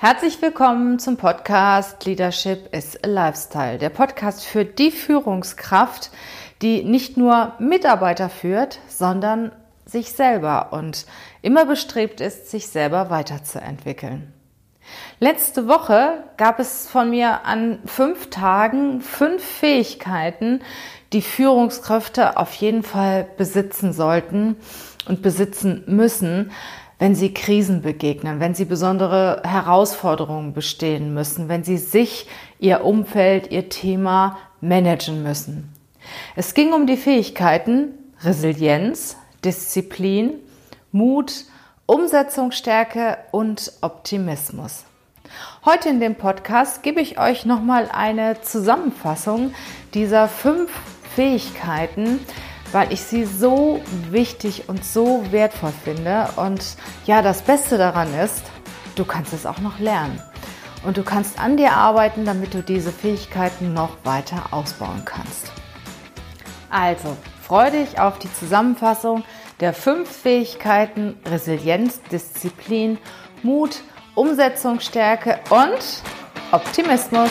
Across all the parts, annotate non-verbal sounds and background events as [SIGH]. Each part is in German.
Herzlich willkommen zum Podcast Leadership is a Lifestyle, der Podcast für die Führungskraft, die nicht nur Mitarbeiter führt, sondern sich selber und immer bestrebt ist, sich selber weiterzuentwickeln. Letzte Woche gab es von mir an fünf Tagen fünf Fähigkeiten, die Führungskräfte auf jeden Fall besitzen sollten und besitzen müssen, wenn sie Krisen begegnen, wenn sie besondere Herausforderungen bestehen müssen, wenn sie sich, ihr Umfeld, ihr Thema managen müssen. Es ging um die Fähigkeiten Resilienz, Disziplin, Mut, Umsetzungsstärke und Optimismus. Heute in dem Podcast gebe ich euch nochmal eine Zusammenfassung dieser fünf Fähigkeiten, weil ich sie so wichtig und so wertvoll finde. Und ja, das Beste daran ist, du kannst es auch noch lernen. Und du kannst an dir arbeiten, damit du diese Fähigkeiten noch weiter ausbauen kannst. Also, freue dich auf die Zusammenfassung der fünf Fähigkeiten Resilienz, Disziplin, Mut, Umsetzungsstärke und Optimismus.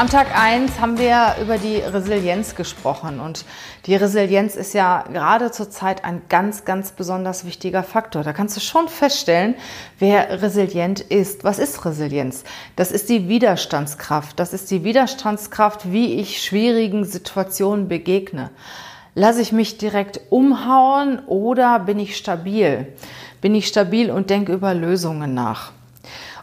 Am Tag 1 haben wir über die Resilienz gesprochen und die Resilienz ist ja gerade zurzeit ein ganz, ganz besonders wichtiger Faktor. Da kannst du schon feststellen, wer resilient ist. Was ist Resilienz? Das ist die Widerstandskraft. Das ist die Widerstandskraft, wie ich schwierigen Situationen begegne. Lasse ich mich direkt umhauen oder bin ich stabil? Bin ich stabil und denke über Lösungen nach?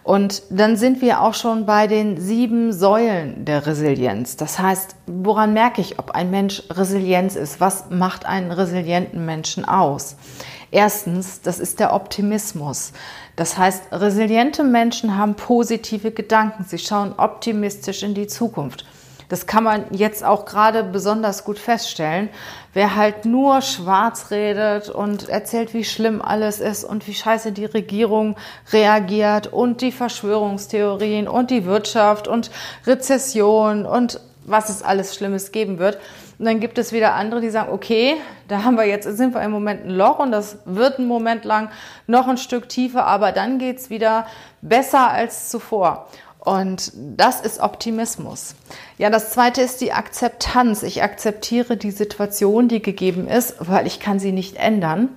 Und dann sind wir auch schon bei den sieben Säulen der Resilienz. Das heißt, woran merke ich, ob ein Mensch Resilienz ist? Was macht einen resilienten Menschen aus? Erstens, das ist der Optimismus. Das heißt, resiliente Menschen haben positive Gedanken. Sie schauen optimistisch in die Zukunft. Das kann man jetzt auch gerade besonders gut feststellen. Wer halt nur schwarz redet und erzählt, wie schlimm alles ist und wie scheiße die Regierung reagiert und die Verschwörungstheorien und die Wirtschaft und Rezession und was es alles Schlimmes geben wird. Und dann gibt es wieder andere, die sagen, okay, da haben wir jetzt, sind wir im Moment ein Loch und das wird einen Moment lang noch ein Stück tiefer, aber dann geht's wieder besser als zuvor. Und das ist Optimismus. Ja, das zweite ist die Akzeptanz. Ich akzeptiere die Situation, die gegeben ist, weil ich kann sie nicht ändern.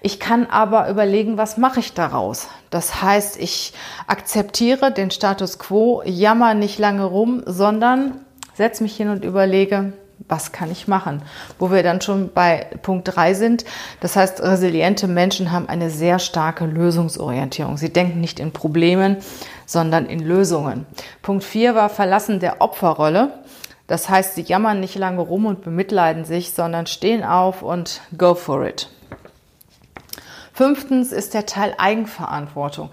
Ich kann aber überlegen, was mache ich daraus? Das heißt, ich akzeptiere den Status quo, jammer nicht lange rum, sondern setze mich hin und überlege, was kann ich machen? Wo wir dann schon bei Punkt drei sind. Das heißt, resiliente Menschen haben eine sehr starke Lösungsorientierung. Sie denken nicht in Problemen, sondern in Lösungen. Punkt vier war Verlassen der Opferrolle. Das heißt, sie jammern nicht lange rum und bemitleiden sich, sondern stehen auf und go for it. Fünftens ist der Teil Eigenverantwortung.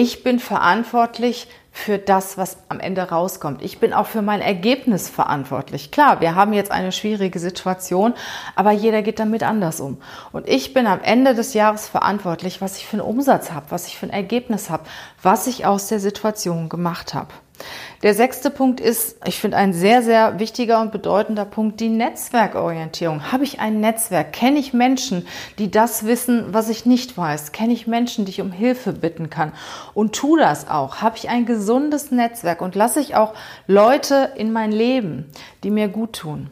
Ich bin verantwortlich für das, was am Ende rauskommt. Ich bin auch für mein Ergebnis verantwortlich. Klar, wir haben jetzt eine schwierige Situation, aber jeder geht damit anders um. Und ich bin am Ende des Jahres verantwortlich, was ich für einen Umsatz habe, was ich für ein Ergebnis habe, was ich aus der Situation gemacht habe. Der sechste Punkt ist, ich finde ein sehr, sehr wichtiger und bedeutender Punkt, die Netzwerkorientierung. Habe ich ein Netzwerk? Kenne ich Menschen, die das wissen, was ich nicht weiß? Kenne ich Menschen, die ich um Hilfe bitten kann? Und tu das auch. Habe ich ein gesundes Netzwerk und lasse ich auch Leute in mein Leben, die mir gut tun?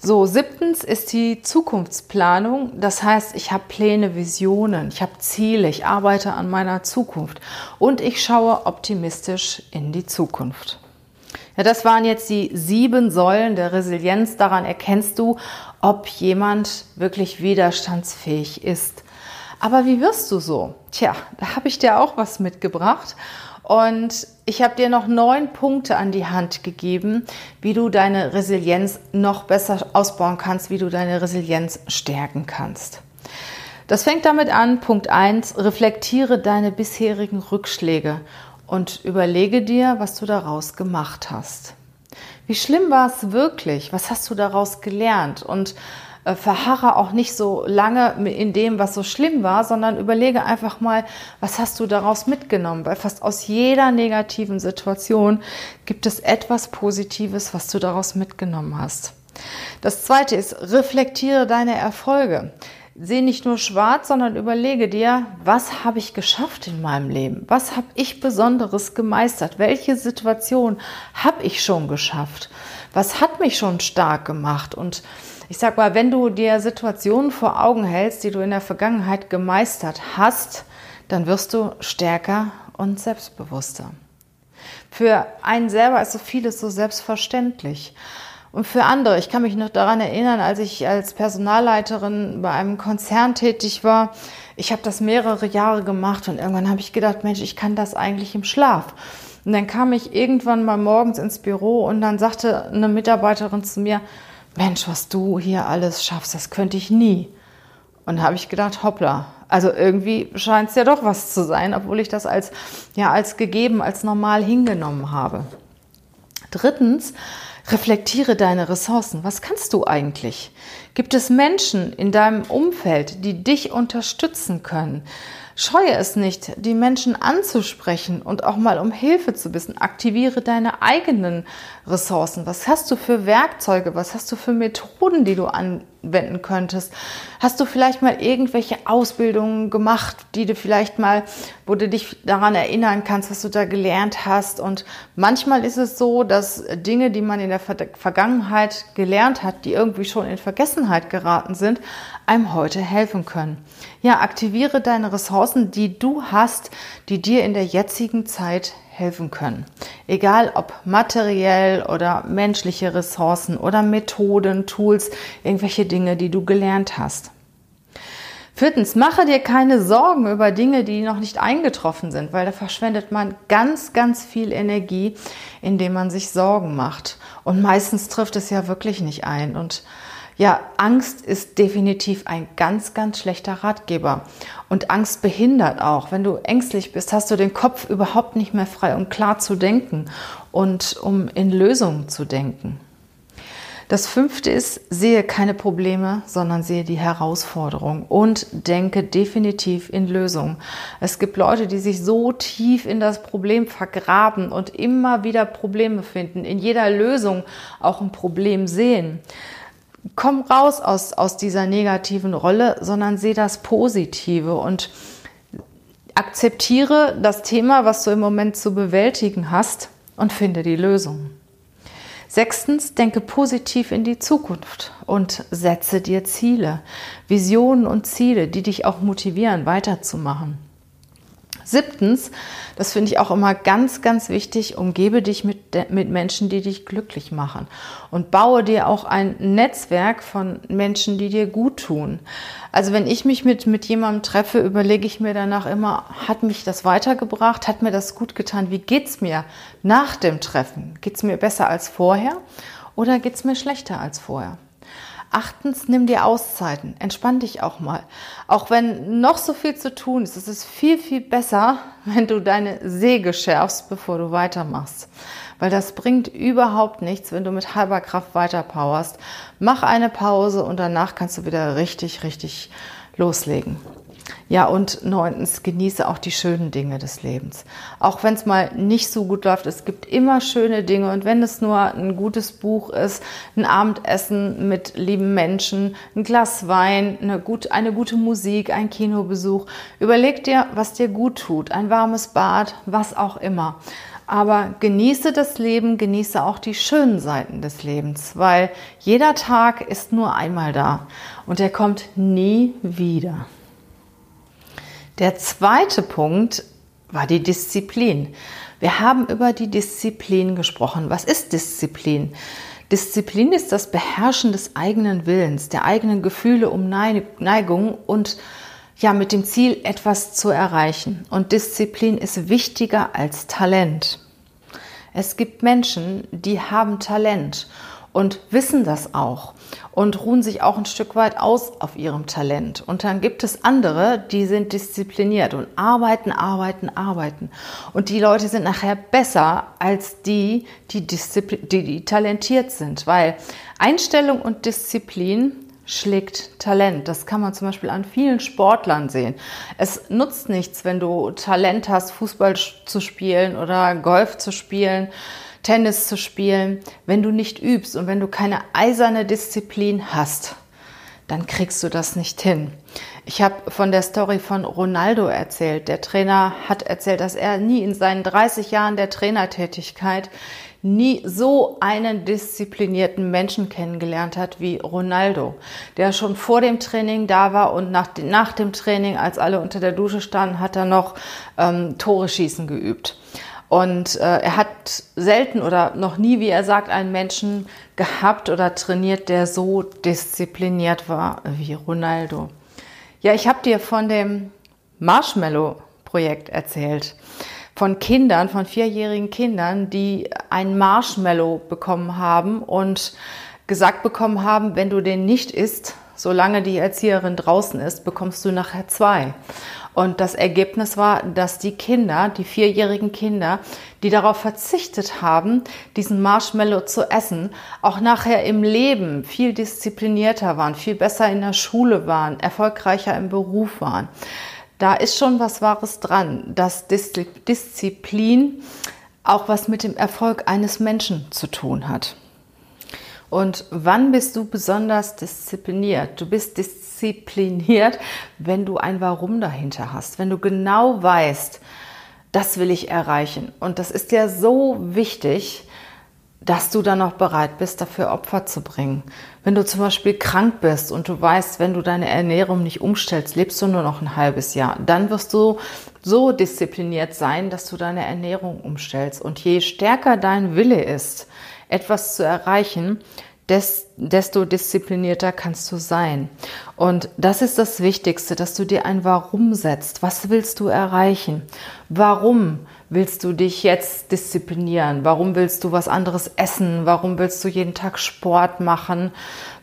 So, siebtens ist die Zukunftsplanung. Das heißt, ich habe Pläne, Visionen, ich habe Ziele, ich arbeite an meiner Zukunft und ich schaue optimistisch in die Zukunft. Ja, das waren jetzt die sieben Säulen der Resilienz. Daran erkennst du, ob jemand wirklich widerstandsfähig ist. Aber wie wirst du so? Tja, da habe ich dir auch was mitgebracht. Und ich habe dir noch neun Punkte an die Hand gegeben, wie du deine Resilienz noch besser ausbauen kannst, wie du deine Resilienz stärken kannst. Das fängt damit an, Punkt 1, reflektiere deine bisherigen Rückschläge und überlege dir, was du daraus gemacht hast. Wie schlimm war es wirklich? Was hast du daraus gelernt? Und äh, verharre auch nicht so lange in dem, was so schlimm war, sondern überlege einfach mal, was hast du daraus mitgenommen? Weil fast aus jeder negativen Situation gibt es etwas Positives, was du daraus mitgenommen hast. Das zweite ist, reflektiere deine Erfolge. Seh nicht nur schwarz, sondern überlege dir, was habe ich geschafft in meinem Leben? Was habe ich Besonderes gemeistert? Welche Situation habe ich schon geschafft? Was hat mich schon stark gemacht? Und ich sag mal, wenn du dir Situationen vor Augen hältst, die du in der Vergangenheit gemeistert hast, dann wirst du stärker und selbstbewusster. Für einen selber ist so vieles so selbstverständlich. Und für andere, ich kann mich noch daran erinnern, als ich als Personalleiterin bei einem Konzern tätig war, ich habe das mehrere Jahre gemacht und irgendwann habe ich gedacht, Mensch, ich kann das eigentlich im Schlaf. Und dann kam ich irgendwann mal morgens ins Büro und dann sagte eine Mitarbeiterin zu mir, Mensch, was du hier alles schaffst, das könnte ich nie. Und habe ich gedacht, hoppla, also irgendwie scheint es ja doch was zu sein, obwohl ich das als, ja, als gegeben, als normal hingenommen habe. Drittens, reflektiere deine Ressourcen. Was kannst du eigentlich? Gibt es Menschen in deinem Umfeld, die dich unterstützen können? Scheue es nicht, die Menschen anzusprechen und auch mal um Hilfe zu bitten. Aktiviere deine eigenen Ressourcen. Was hast du für Werkzeuge? Was hast du für Methoden, die du anwenden könntest? Hast du vielleicht mal irgendwelche Ausbildungen gemacht, die du vielleicht mal, wo du dich daran erinnern kannst, was du da gelernt hast? Und manchmal ist es so, dass Dinge, die man in der Vergangenheit gelernt hat, die irgendwie schon in Vergessenheit geraten sind, einem heute helfen können. Ja, aktiviere deine Ressourcen, die du hast, die dir in der jetzigen Zeit helfen können. Egal ob materiell oder menschliche Ressourcen oder Methoden, Tools, irgendwelche Dinge, die du gelernt hast. Viertens, mache dir keine Sorgen über Dinge, die noch nicht eingetroffen sind, weil da verschwendet man ganz, ganz viel Energie, indem man sich Sorgen macht. Und meistens trifft es ja wirklich nicht ein. Und ja, Angst ist definitiv ein ganz, ganz schlechter Ratgeber. Und Angst behindert auch. Wenn du ängstlich bist, hast du den Kopf überhaupt nicht mehr frei, um klar zu denken und um in Lösungen zu denken. Das fünfte ist, sehe keine Probleme, sondern sehe die Herausforderung und denke definitiv in Lösungen. Es gibt Leute, die sich so tief in das Problem vergraben und immer wieder Probleme finden, in jeder Lösung auch ein Problem sehen komm raus aus, aus dieser negativen Rolle, sondern sehe das Positive und akzeptiere das Thema, was du im Moment zu bewältigen hast und finde die Lösung. Sechstens, denke positiv in die Zukunft und setze dir Ziele, Visionen und Ziele, die dich auch motivieren, weiterzumachen. Siebtens, das finde ich auch immer ganz, ganz wichtig, umgebe dich mit, mit Menschen, die dich glücklich machen und baue dir auch ein Netzwerk von Menschen, die dir gut tun. Also wenn ich mich mit, mit jemandem treffe, überlege ich mir danach immer, hat mich das weitergebracht, hat mir das gut getan, wie geht's mir nach dem Treffen? Geht's mir besser als vorher oder geht's mir schlechter als vorher? Achtens, nimm dir Auszeiten. Entspann dich auch mal. Auch wenn noch so viel zu tun ist, es ist viel, viel besser, [LAUGHS] wenn du deine Säge schärfst, bevor du weitermachst. Weil das bringt überhaupt nichts, wenn du mit halber Kraft weiterpowerst. Mach eine Pause und danach kannst du wieder richtig, richtig loslegen. Ja, und neuntens, genieße auch die schönen Dinge des Lebens. Auch wenn es mal nicht so gut läuft, es gibt immer schöne Dinge. Und wenn es nur ein gutes Buch ist, ein Abendessen mit lieben Menschen, ein Glas Wein, eine, gut, eine gute Musik, ein Kinobesuch, überleg dir, was dir gut tut. Ein warmes Bad, was auch immer. Aber genieße das Leben, genieße auch die schönen Seiten des Lebens, weil jeder Tag ist nur einmal da und er kommt nie wieder. Der zweite Punkt war die Disziplin. Wir haben über die Disziplin gesprochen. Was ist Disziplin? Disziplin ist das Beherrschen des eigenen Willens, der eigenen Gefühle um Neigung und ja, mit dem Ziel, etwas zu erreichen. Und Disziplin ist wichtiger als Talent. Es gibt Menschen, die haben Talent und wissen das auch und ruhen sich auch ein Stück weit aus auf ihrem Talent. Und dann gibt es andere, die sind diszipliniert und arbeiten, arbeiten, arbeiten. Und die Leute sind nachher besser als die, die, die, die talentiert sind, weil Einstellung und Disziplin schlägt Talent. Das kann man zum Beispiel an vielen Sportlern sehen. Es nutzt nichts, wenn du Talent hast, Fußball zu spielen oder Golf zu spielen, Tennis zu spielen, wenn du nicht übst und wenn du keine eiserne Disziplin hast. Dann kriegst du das nicht hin. Ich habe von der Story von Ronaldo erzählt. Der Trainer hat erzählt, dass er nie in seinen 30 Jahren der Trainertätigkeit nie so einen disziplinierten Menschen kennengelernt hat wie Ronaldo, der schon vor dem Training da war und nach, nach dem Training, als alle unter der Dusche standen, hat er noch ähm, Tore schießen geübt. Und äh, er hat selten oder noch nie, wie er sagt, einen Menschen gehabt oder trainiert, der so diszipliniert war wie Ronaldo. Ja, ich habe dir von dem Marshmallow-Projekt erzählt von Kindern, von vierjährigen Kindern, die ein Marshmallow bekommen haben und gesagt bekommen haben, wenn du den nicht isst, solange die Erzieherin draußen ist, bekommst du nachher zwei. Und das Ergebnis war, dass die Kinder, die vierjährigen Kinder, die darauf verzichtet haben, diesen Marshmallow zu essen, auch nachher im Leben viel disziplinierter waren, viel besser in der Schule waren, erfolgreicher im Beruf waren da ist schon was Wahres dran, dass Disziplin auch was mit dem Erfolg eines Menschen zu tun hat. Und wann bist du besonders diszipliniert? Du bist diszipliniert, wenn du ein Warum dahinter hast, wenn du genau weißt, das will ich erreichen. Und das ist ja so wichtig, dass du dann auch bereit bist, dafür Opfer zu bringen. Wenn du zum Beispiel krank bist und du weißt, wenn du deine Ernährung nicht umstellst, lebst du nur noch ein halbes Jahr, dann wirst du so diszipliniert sein, dass du deine Ernährung umstellst. Und je stärker dein Wille ist, etwas zu erreichen, desto disziplinierter kannst du sein. Und das ist das Wichtigste, dass du dir ein Warum setzt. Was willst du erreichen? Warum? willst du dich jetzt disziplinieren? Warum willst du was anderes essen? Warum willst du jeden Tag Sport machen?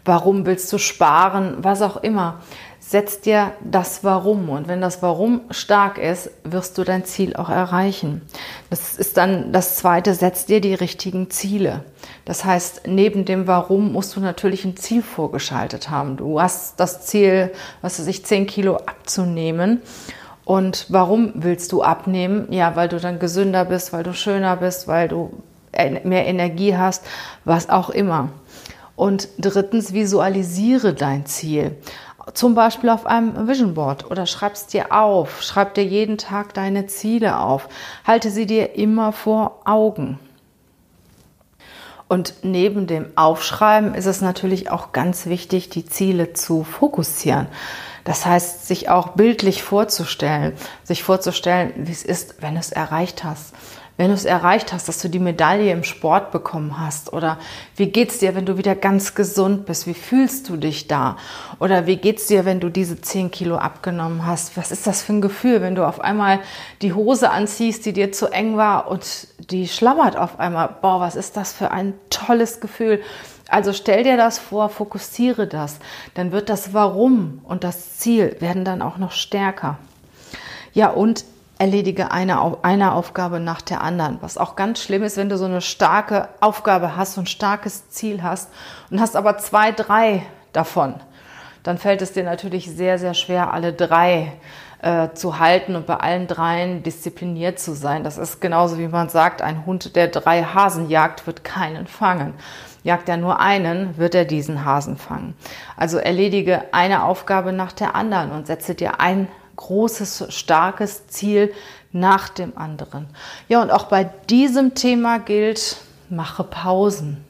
Warum willst du sparen? Was auch immer. Setz dir das Warum. Und wenn das Warum stark ist, wirst du dein Ziel auch erreichen. Das ist dann das zweite, setz dir die richtigen Ziele. Das heißt, neben dem Warum musst du natürlich ein Ziel vorgeschaltet haben. Du hast das Ziel, was weiß ich, 10 Kilo abzunehmen. Und warum willst du abnehmen? Ja, weil du dann gesünder bist, weil du schöner bist, weil du mehr Energie hast, was auch immer. Und drittens, visualisiere dein Ziel. Zum Beispiel auf einem Vision Board oder schreib es dir auf. Schreib dir jeden Tag deine Ziele auf. Halte sie dir immer vor Augen. Und neben dem Aufschreiben ist es natürlich auch ganz wichtig, die Ziele zu fokussieren. Das heißt, sich auch bildlich vorzustellen, sich vorzustellen, wie es ist, wenn du es erreicht hast. Wenn du es erreicht hast, dass du die Medaille im Sport bekommen hast oder wie geht's dir, wenn du wieder ganz gesund bist? Wie fühlst du dich da? Oder wie geht's dir, wenn du diese 10 Kilo abgenommen hast? Was ist das für ein Gefühl, wenn du auf einmal die Hose anziehst, die dir zu eng war und die schlammert auf einmal? Boah, was ist das für ein tolles Gefühl? Also stell dir das vor, fokussiere das, dann wird das Warum und das Ziel werden dann auch noch stärker. Ja, und erledige eine, eine Aufgabe nach der anderen. Was auch ganz schlimm ist, wenn du so eine starke Aufgabe hast, so ein starkes Ziel hast und hast aber zwei, drei davon, dann fällt es dir natürlich sehr, sehr schwer, alle drei äh, zu halten und bei allen dreien diszipliniert zu sein. Das ist genauso wie man sagt, ein Hund, der drei Hasen jagt, wird keinen fangen. Jagt er nur einen, wird er diesen Hasen fangen. Also erledige eine Aufgabe nach der anderen und setze dir ein großes, starkes Ziel nach dem anderen. Ja, und auch bei diesem Thema gilt, mache Pausen.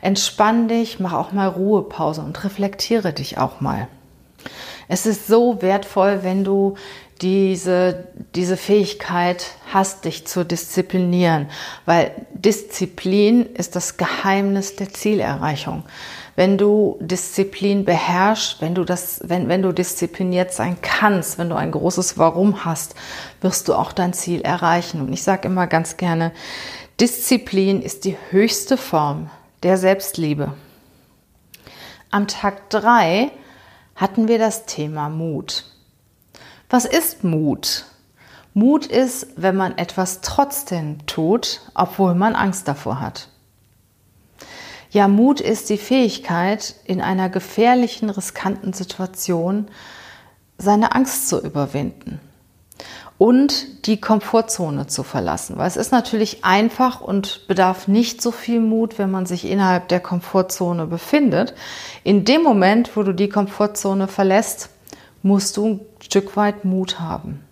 Entspann dich, mach auch mal Ruhepause und reflektiere dich auch mal. Es ist so wertvoll, wenn du diese, diese Fähigkeit hast, dich zu disziplinieren, weil Disziplin ist das Geheimnis der Zielerreichung. Wenn du Disziplin beherrschst, wenn du das, wenn, wenn du diszipliniert sein kannst, wenn du ein großes Warum hast, wirst du auch dein Ziel erreichen. Und ich sage immer ganz gerne, Disziplin ist die höchste Form der Selbstliebe. Am Tag drei hatten wir das Thema Mut. Was ist Mut? Mut ist, wenn man etwas trotzdem tut, obwohl man Angst davor hat. Ja, Mut ist die Fähigkeit, in einer gefährlichen, riskanten Situation seine Angst zu überwinden und die Komfortzone zu verlassen. Weil es ist natürlich einfach und bedarf nicht so viel Mut, wenn man sich innerhalb der Komfortzone befindet. In dem Moment, wo du die Komfortzone verlässt, musst du ein Stück weit Mut haben.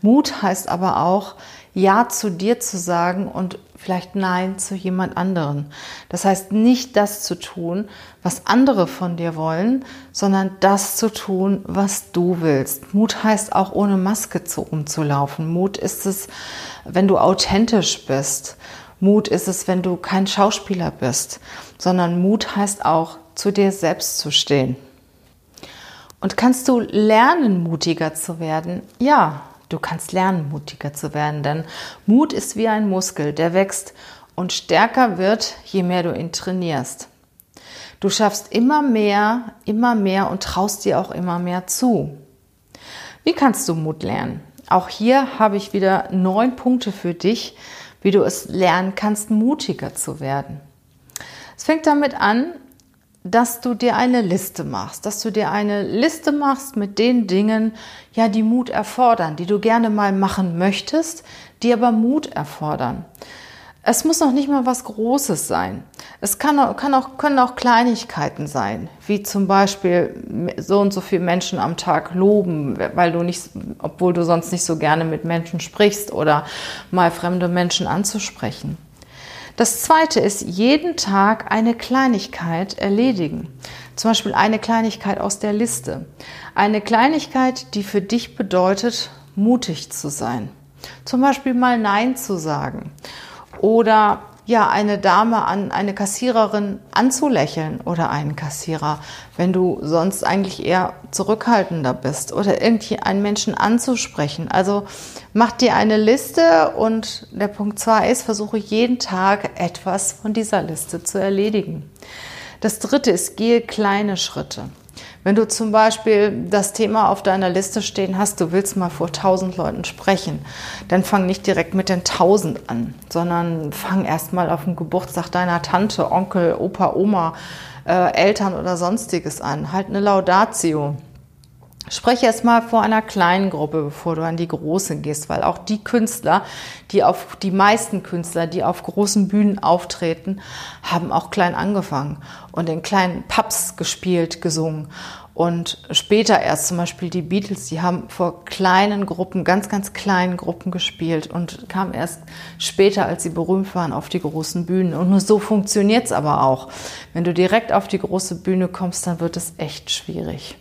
Mut heißt aber auch, Ja zu dir zu sagen und vielleicht Nein zu jemand anderen. Das heißt nicht das zu tun, was andere von dir wollen, sondern das zu tun, was du willst. Mut heißt auch ohne Maske zu umzulaufen. Mut ist es, wenn du authentisch bist. Mut ist es, wenn du kein Schauspieler bist, sondern Mut heißt auch, zu dir selbst zu stehen. Und kannst du lernen, mutiger zu werden? Ja, du kannst lernen, mutiger zu werden, denn Mut ist wie ein Muskel, der wächst und stärker wird, je mehr du ihn trainierst. Du schaffst immer mehr, immer mehr und traust dir auch immer mehr zu. Wie kannst du Mut lernen? Auch hier habe ich wieder neun Punkte für dich, wie du es lernen kannst, mutiger zu werden. Es fängt damit an, dass du dir eine Liste machst, dass du dir eine Liste machst mit den Dingen, ja, die Mut erfordern, die du gerne mal machen möchtest, die aber Mut erfordern. Es muss noch nicht mal was Großes sein. Es kann kann auch, können auch Kleinigkeiten sein, wie zum Beispiel so und so viele Menschen am Tag loben, weil du nicht, obwohl du sonst nicht so gerne mit Menschen sprichst oder mal fremde Menschen anzusprechen. Das zweite ist, jeden Tag eine Kleinigkeit erledigen. Zum Beispiel eine Kleinigkeit aus der Liste. Eine Kleinigkeit, die für dich bedeutet, mutig zu sein. Zum Beispiel mal Nein zu sagen. Oder ja, eine Dame an eine Kassiererin anzulächeln oder einen Kassierer, wenn du sonst eigentlich eher zurückhaltender bist oder irgendwie einen Menschen anzusprechen. Also mach dir eine Liste und der Punkt zwei ist, versuche jeden Tag etwas von dieser Liste zu erledigen. Das dritte ist, gehe kleine Schritte. Wenn du zum Beispiel das Thema auf deiner Liste stehen hast, du willst mal vor tausend Leuten sprechen, dann fang nicht direkt mit den tausend an, sondern fang erst mal auf dem Geburtstag deiner Tante, Onkel, Opa, Oma, äh, Eltern oder sonstiges an. Halt eine Laudatio. Spreche erst mal vor einer kleinen Gruppe, bevor du an die große gehst, weil auch die Künstler, die auf die meisten Künstler, die auf großen Bühnen auftreten, haben auch klein angefangen und in kleinen Pubs gespielt, gesungen. Und später erst zum Beispiel die Beatles, die haben vor kleinen Gruppen, ganz, ganz kleinen Gruppen gespielt und kamen erst später, als sie berühmt waren, auf die großen Bühnen. Und nur so funktioniert's aber auch. Wenn du direkt auf die große Bühne kommst, dann wird es echt schwierig.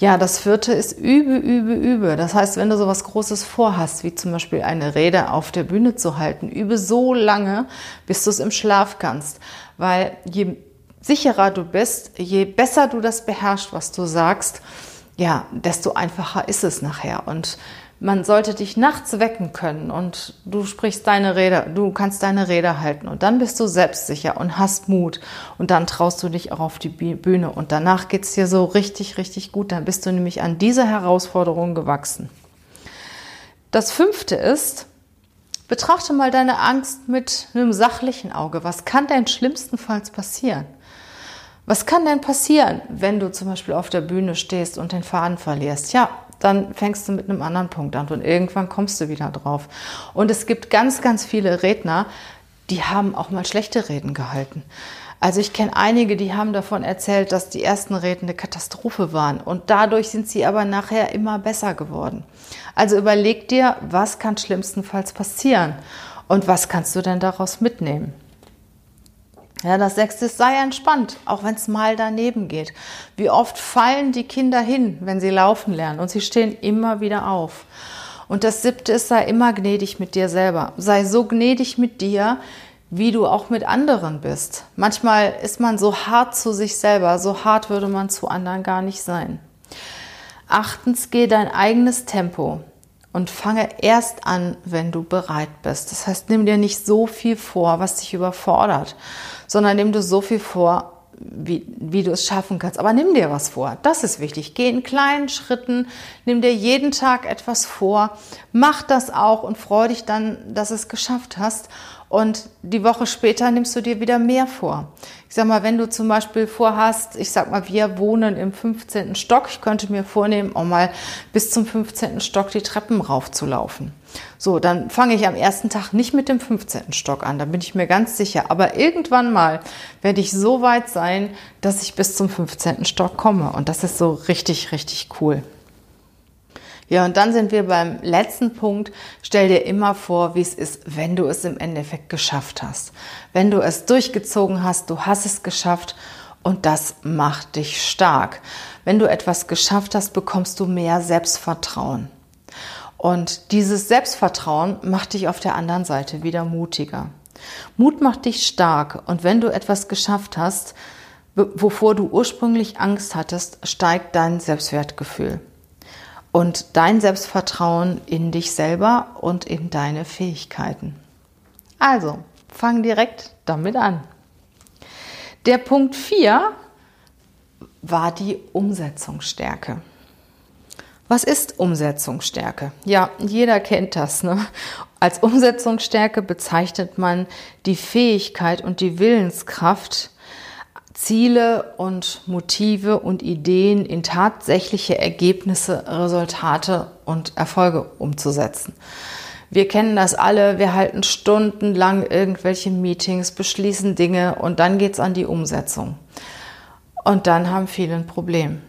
Ja, das vierte ist übe, übe, übe. Das heißt, wenn du so was Großes vorhast, wie zum Beispiel eine Rede auf der Bühne zu halten, übe so lange, bis du es im Schlaf kannst. Weil je sicherer du bist, je besser du das beherrschst, was du sagst, ja, desto einfacher ist es nachher. Und man sollte dich nachts wecken können und du sprichst deine Rede, du kannst deine Rede halten und dann bist du selbstsicher und hast Mut und dann traust du dich auch auf die Bühne und danach geht's dir so richtig, richtig gut. Dann bist du nämlich an diese Herausforderung gewachsen. Das fünfte ist, betrachte mal deine Angst mit einem sachlichen Auge. Was kann denn schlimmstenfalls passieren? Was kann denn passieren, wenn du zum Beispiel auf der Bühne stehst und den Faden verlierst? Ja, dann fängst du mit einem anderen Punkt an und irgendwann kommst du wieder drauf. Und es gibt ganz, ganz viele Redner, die haben auch mal schlechte Reden gehalten. Also ich kenne einige, die haben davon erzählt, dass die ersten Reden eine Katastrophe waren und dadurch sind sie aber nachher immer besser geworden. Also überleg dir, was kann schlimmstenfalls passieren und was kannst du denn daraus mitnehmen? Ja, das sechste ist, sei entspannt, auch wenn es mal daneben geht. Wie oft fallen die Kinder hin, wenn sie laufen lernen und sie stehen immer wieder auf. Und das siebte ist, sei immer gnädig mit dir selber. Sei so gnädig mit dir, wie du auch mit anderen bist. Manchmal ist man so hart zu sich selber, so hart würde man zu anderen gar nicht sein. Achtens, geh dein eigenes Tempo und fange erst an, wenn du bereit bist. Das heißt, nimm dir nicht so viel vor, was dich überfordert, sondern nimm dir so viel vor, wie, wie du es schaffen kannst. Aber nimm dir was vor. Das ist wichtig. Geh in kleinen Schritten, nimm dir jeden Tag etwas vor, mach das auch und freu dich dann, dass es geschafft hast. Und die Woche später nimmst du dir wieder mehr vor. Ich sag mal, wenn du zum Beispiel vorhast, ich sag mal, wir wohnen im 15. Stock, ich könnte mir vornehmen, auch mal bis zum 15. Stock die Treppen raufzulaufen. So, dann fange ich am ersten Tag nicht mit dem 15. Stock an, da bin ich mir ganz sicher. Aber irgendwann mal werde ich so weit sein, dass ich bis zum 15. Stock komme. Und das ist so richtig, richtig cool. Ja, und dann sind wir beim letzten Punkt. Stell dir immer vor, wie es ist, wenn du es im Endeffekt geschafft hast. Wenn du es durchgezogen hast, du hast es geschafft und das macht dich stark. Wenn du etwas geschafft hast, bekommst du mehr Selbstvertrauen. Und dieses Selbstvertrauen macht dich auf der anderen Seite wieder mutiger. Mut macht dich stark und wenn du etwas geschafft hast, wovor du ursprünglich Angst hattest, steigt dein Selbstwertgefühl und dein Selbstvertrauen in dich selber und in deine Fähigkeiten. Also, fang direkt damit an. Der Punkt 4 war die Umsetzungsstärke. Was ist Umsetzungsstärke? Ja, jeder kennt das. Ne? Als Umsetzungsstärke bezeichnet man die Fähigkeit und die Willenskraft, Ziele und Motive und Ideen in tatsächliche Ergebnisse, Resultate und Erfolge umzusetzen. Wir kennen das alle, wir halten stundenlang irgendwelche Meetings, beschließen Dinge und dann geht es an die Umsetzung. Und dann haben viele ein Problem.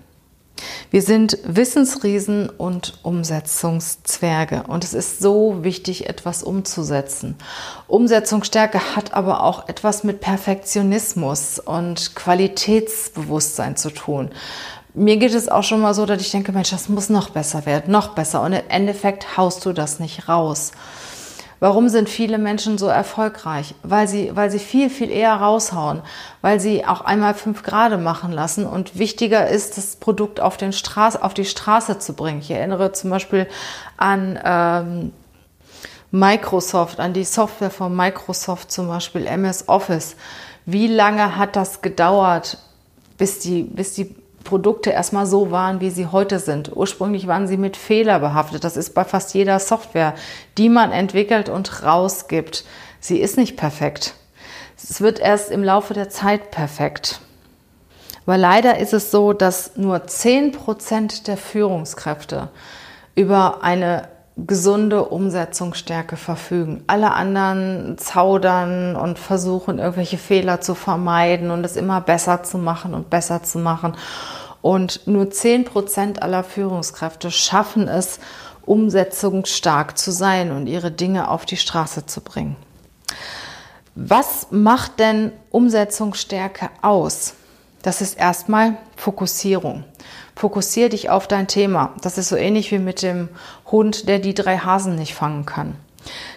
Wir sind Wissensriesen und Umsetzungszwerge und es ist so wichtig, etwas umzusetzen. Umsetzungsstärke hat aber auch etwas mit Perfektionismus und Qualitätsbewusstsein zu tun. Mir geht es auch schon mal so, dass ich denke, Mensch, das muss noch besser werden, noch besser. Und im Endeffekt haust du das nicht raus. Warum sind viele Menschen so erfolgreich? Weil sie, weil sie viel, viel eher raushauen, weil sie auch einmal fünf Grade machen lassen und wichtiger ist, das Produkt auf, den Straß, auf die Straße zu bringen. Ich erinnere zum Beispiel an ähm, Microsoft, an die Software von Microsoft, zum Beispiel MS Office. Wie lange hat das gedauert, bis die, bis die Produkte erstmal so waren, wie sie heute sind. Ursprünglich waren sie mit Fehler behaftet. Das ist bei fast jeder Software, die man entwickelt und rausgibt. Sie ist nicht perfekt. Es wird erst im Laufe der Zeit perfekt. Aber leider ist es so, dass nur 10% der Führungskräfte über eine gesunde Umsetzungsstärke verfügen. Alle anderen zaudern und versuchen, irgendwelche Fehler zu vermeiden und es immer besser zu machen und besser zu machen. Und nur 10 Prozent aller Führungskräfte schaffen es, umsetzungsstark zu sein und ihre Dinge auf die Straße zu bringen. Was macht denn Umsetzungsstärke aus? Das ist erstmal Fokussierung. Fokussier dich auf dein Thema. Das ist so ähnlich wie mit dem Hund, der die drei Hasen nicht fangen kann.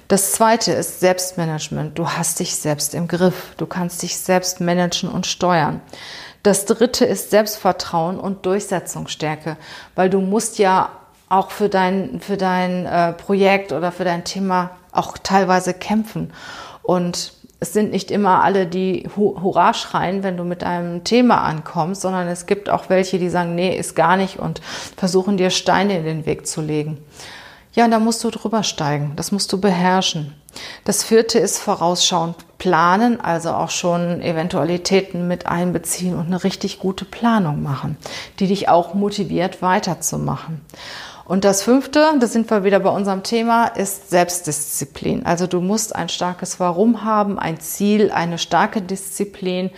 Das zweite ist Selbstmanagement. Du hast dich selbst im Griff. Du kannst dich selbst managen und steuern. Das dritte ist Selbstvertrauen und Durchsetzungsstärke, weil du musst ja auch für dein, für dein äh, Projekt oder für dein Thema auch teilweise kämpfen. Und es sind nicht immer alle, die Hurra schreien, wenn du mit einem Thema ankommst, sondern es gibt auch welche, die sagen, nee, ist gar nicht und versuchen dir Steine in den Weg zu legen. Ja, und da musst du drüber steigen. Das musst du beherrschen. Das vierte ist vorausschauend planen, also auch schon Eventualitäten mit einbeziehen und eine richtig gute Planung machen, die dich auch motiviert weiterzumachen. Und das fünfte, da sind wir wieder bei unserem Thema, ist Selbstdisziplin. Also du musst ein starkes Warum haben, ein Ziel, eine starke Disziplin,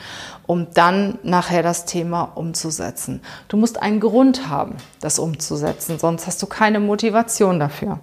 um dann nachher das Thema umzusetzen. Du musst einen Grund haben, das umzusetzen, sonst hast du keine Motivation dafür.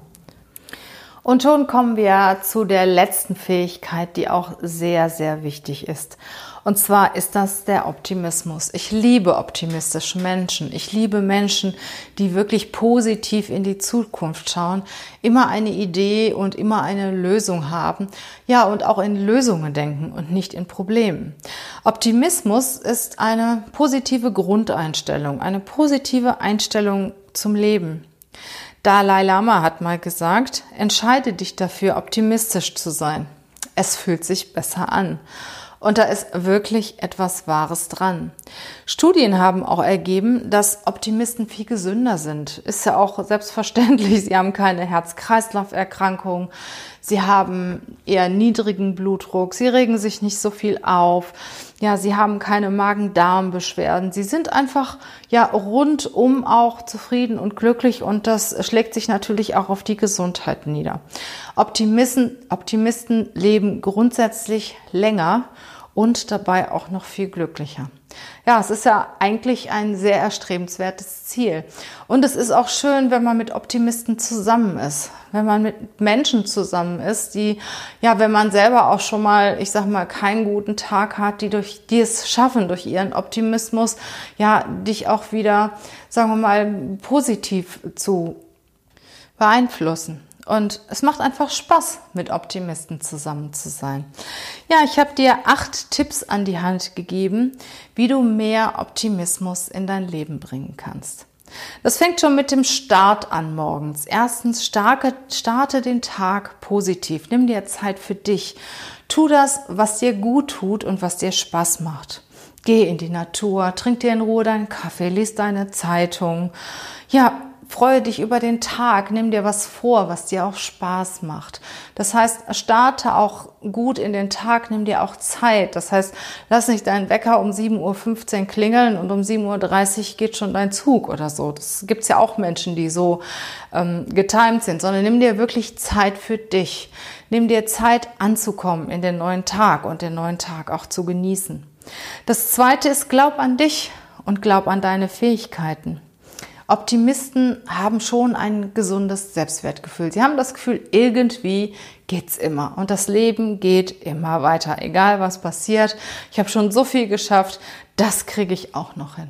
Und schon kommen wir zu der letzten Fähigkeit, die auch sehr, sehr wichtig ist. Und zwar ist das der Optimismus. Ich liebe optimistische Menschen. Ich liebe Menschen, die wirklich positiv in die Zukunft schauen, immer eine Idee und immer eine Lösung haben. Ja, und auch in Lösungen denken und nicht in Problemen. Optimismus ist eine positive Grundeinstellung, eine positive Einstellung zum Leben. Dalai Lama hat mal gesagt, entscheide dich dafür, optimistisch zu sein. Es fühlt sich besser an. Und da ist wirklich etwas Wahres dran. Studien haben auch ergeben, dass Optimisten viel gesünder sind. Ist ja auch selbstverständlich. Sie haben keine Herz-Kreislauf-Erkrankung. Sie haben eher niedrigen Blutdruck. Sie regen sich nicht so viel auf. Ja, sie haben keine Magen-Darm-Beschwerden. Sie sind einfach, ja, rundum auch zufrieden und glücklich und das schlägt sich natürlich auch auf die Gesundheit nieder. Optimisten, Optimisten leben grundsätzlich länger und dabei auch noch viel glücklicher. Ja, es ist ja eigentlich ein sehr erstrebenswertes Ziel. Und es ist auch schön, wenn man mit Optimisten zusammen ist, wenn man mit Menschen zusammen ist, die, ja, wenn man selber auch schon mal, ich sag mal, keinen guten Tag hat, die durch, die es schaffen, durch ihren Optimismus, ja, dich auch wieder, sagen wir mal, positiv zu beeinflussen. Und es macht einfach Spaß, mit Optimisten zusammen zu sein. Ja, ich habe dir acht Tipps an die Hand gegeben, wie du mehr Optimismus in dein Leben bringen kannst. Das fängt schon mit dem Start an morgens. Erstens, starke, starte den Tag positiv. Nimm dir Zeit für dich. Tu das, was dir gut tut und was dir Spaß macht. Geh in die Natur, trink dir in Ruhe deinen Kaffee, lies deine Zeitung. Ja, Freue dich über den Tag, nimm dir was vor, was dir auch Spaß macht. Das heißt, starte auch gut in den Tag, nimm dir auch Zeit. Das heißt, lass nicht deinen Wecker um 7.15 Uhr klingeln und um 7.30 Uhr geht schon dein Zug oder so. Das gibt's ja auch Menschen, die so ähm, getimed sind, sondern nimm dir wirklich Zeit für dich. Nimm dir Zeit anzukommen in den neuen Tag und den neuen Tag auch zu genießen. Das zweite ist, glaub an dich und glaub an deine Fähigkeiten. Optimisten haben schon ein gesundes Selbstwertgefühl. Sie haben das Gefühl, irgendwie geht's immer und das Leben geht immer weiter, egal was passiert. Ich habe schon so viel geschafft, das kriege ich auch noch hin.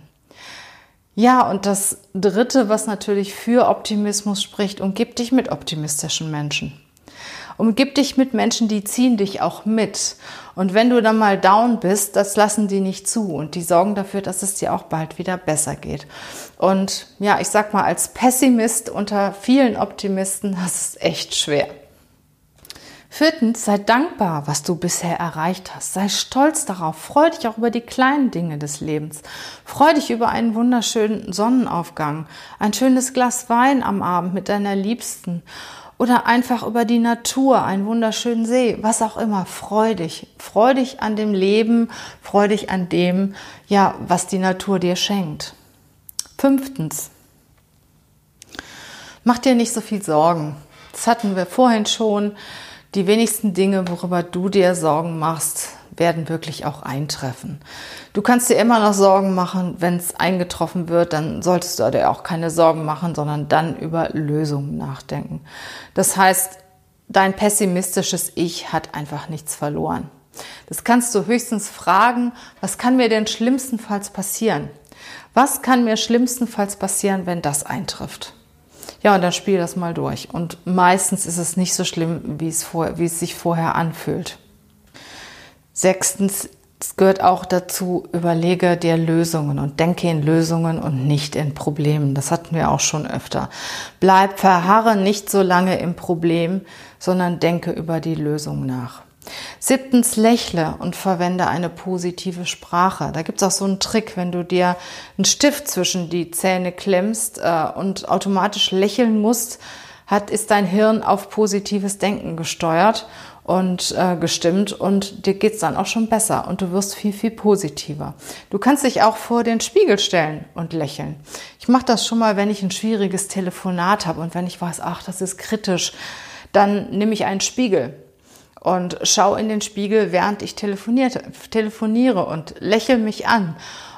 Ja, und das Dritte, was natürlich für Optimismus spricht, umgib dich mit optimistischen Menschen. Umgib dich mit Menschen, die ziehen dich auch mit. Und wenn du dann mal down bist, das lassen die nicht zu und die sorgen dafür, dass es dir auch bald wieder besser geht. Und ja, ich sag mal, als Pessimist unter vielen Optimisten, [LAUGHS] das ist echt schwer. Viertens, sei dankbar, was du bisher erreicht hast. Sei stolz darauf. Freu dich auch über die kleinen Dinge des Lebens. Freu dich über einen wunderschönen Sonnenaufgang, ein schönes Glas Wein am Abend mit deiner Liebsten oder einfach über die Natur, einen wunderschönen See, was auch immer. Freu dich. Freu dich an dem Leben, freu dich an dem, ja, was die Natur dir schenkt. Fünftens. Mach dir nicht so viel Sorgen. Das hatten wir vorhin schon. Die wenigsten Dinge, worüber du dir Sorgen machst, werden wirklich auch eintreffen. Du kannst dir immer noch Sorgen machen, wenn es eingetroffen wird, dann solltest du dir auch keine Sorgen machen, sondern dann über Lösungen nachdenken. Das heißt, dein pessimistisches Ich hat einfach nichts verloren. Das kannst du höchstens fragen, was kann mir denn schlimmstenfalls passieren? Was kann mir schlimmstenfalls passieren, wenn das eintrifft? Ja, und dann spiel das mal durch. Und meistens ist es nicht so schlimm, wie es, vor, wie es sich vorher anfühlt. Sechstens, es gehört auch dazu, überlege dir Lösungen und denke in Lösungen und nicht in Problemen. Das hatten wir auch schon öfter. Bleib, verharre nicht so lange im Problem, sondern denke über die Lösung nach. Siebtens, lächle und verwende eine positive Sprache. Da gibt es auch so einen Trick, wenn du dir einen Stift zwischen die Zähne klemmst äh, und automatisch lächeln musst, hat, ist dein Hirn auf positives Denken gesteuert und äh, gestimmt und dir geht's dann auch schon besser und du wirst viel, viel positiver. Du kannst dich auch vor den Spiegel stellen und lächeln. Ich mache das schon mal, wenn ich ein schwieriges Telefonat habe und wenn ich weiß, ach, das ist kritisch, dann nehme ich einen Spiegel und schau in den Spiegel, während ich telefoniere und lächel mich an.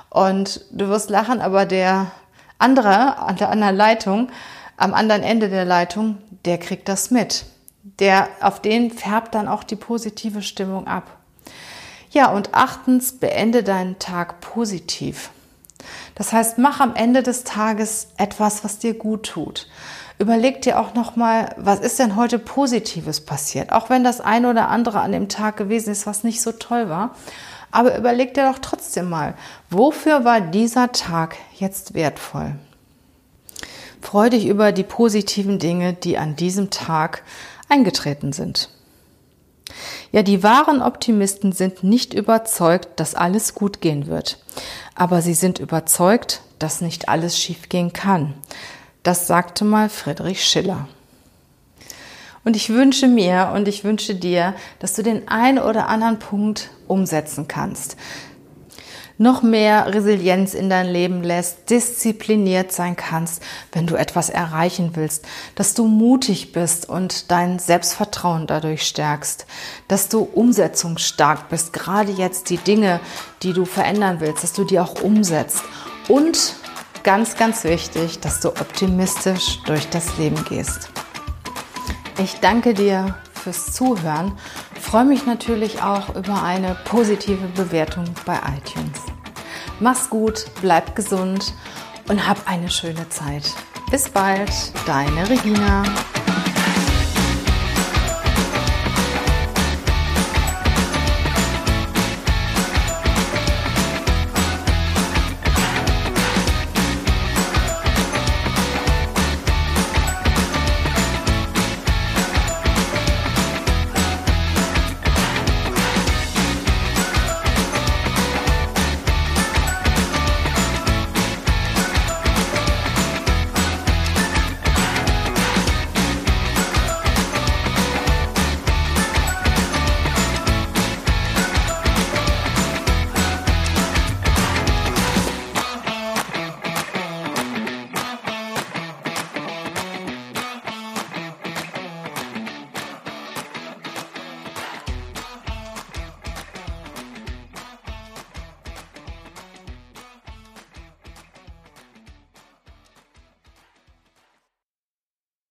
Und du wirst lachen, aber der andere an der anderen Leitung, am anderen Ende der Leitung, der kriegt das mit der, auf den färbt dann auch die positive Stimmung ab. Ja, und achtens, beende deinen Tag positiv. Das heißt, mach am Ende des Tages etwas, was dir gut tut. Überleg dir auch nochmal, was ist denn heute Positives passiert? Auch wenn das eine oder andere an dem Tag gewesen ist, was nicht so toll war. Aber überleg dir doch trotzdem mal, wofür war dieser Tag jetzt wertvoll? Freu dich über die positiven Dinge, die an diesem Tag eingetreten sind. Ja, die wahren Optimisten sind nicht überzeugt, dass alles gut gehen wird. Aber sie sind überzeugt, dass nicht alles schiefgehen kann. Das sagte mal Friedrich Schiller. Und ich wünsche mir und ich wünsche dir, dass du den einen oder anderen Punkt umsetzen kannst noch mehr Resilienz in dein Leben lässt, diszipliniert sein kannst, wenn du etwas erreichen willst, dass du mutig bist und dein Selbstvertrauen dadurch stärkst, dass du umsetzungsstark bist, gerade jetzt die Dinge, die du verändern willst, dass du die auch umsetzt und ganz, ganz wichtig, dass du optimistisch durch das Leben gehst. Ich danke dir fürs Zuhören. Freue mich natürlich auch über eine positive Bewertung bei iTunes. Mach's gut, bleib gesund und hab eine schöne Zeit. Bis bald, deine Regina.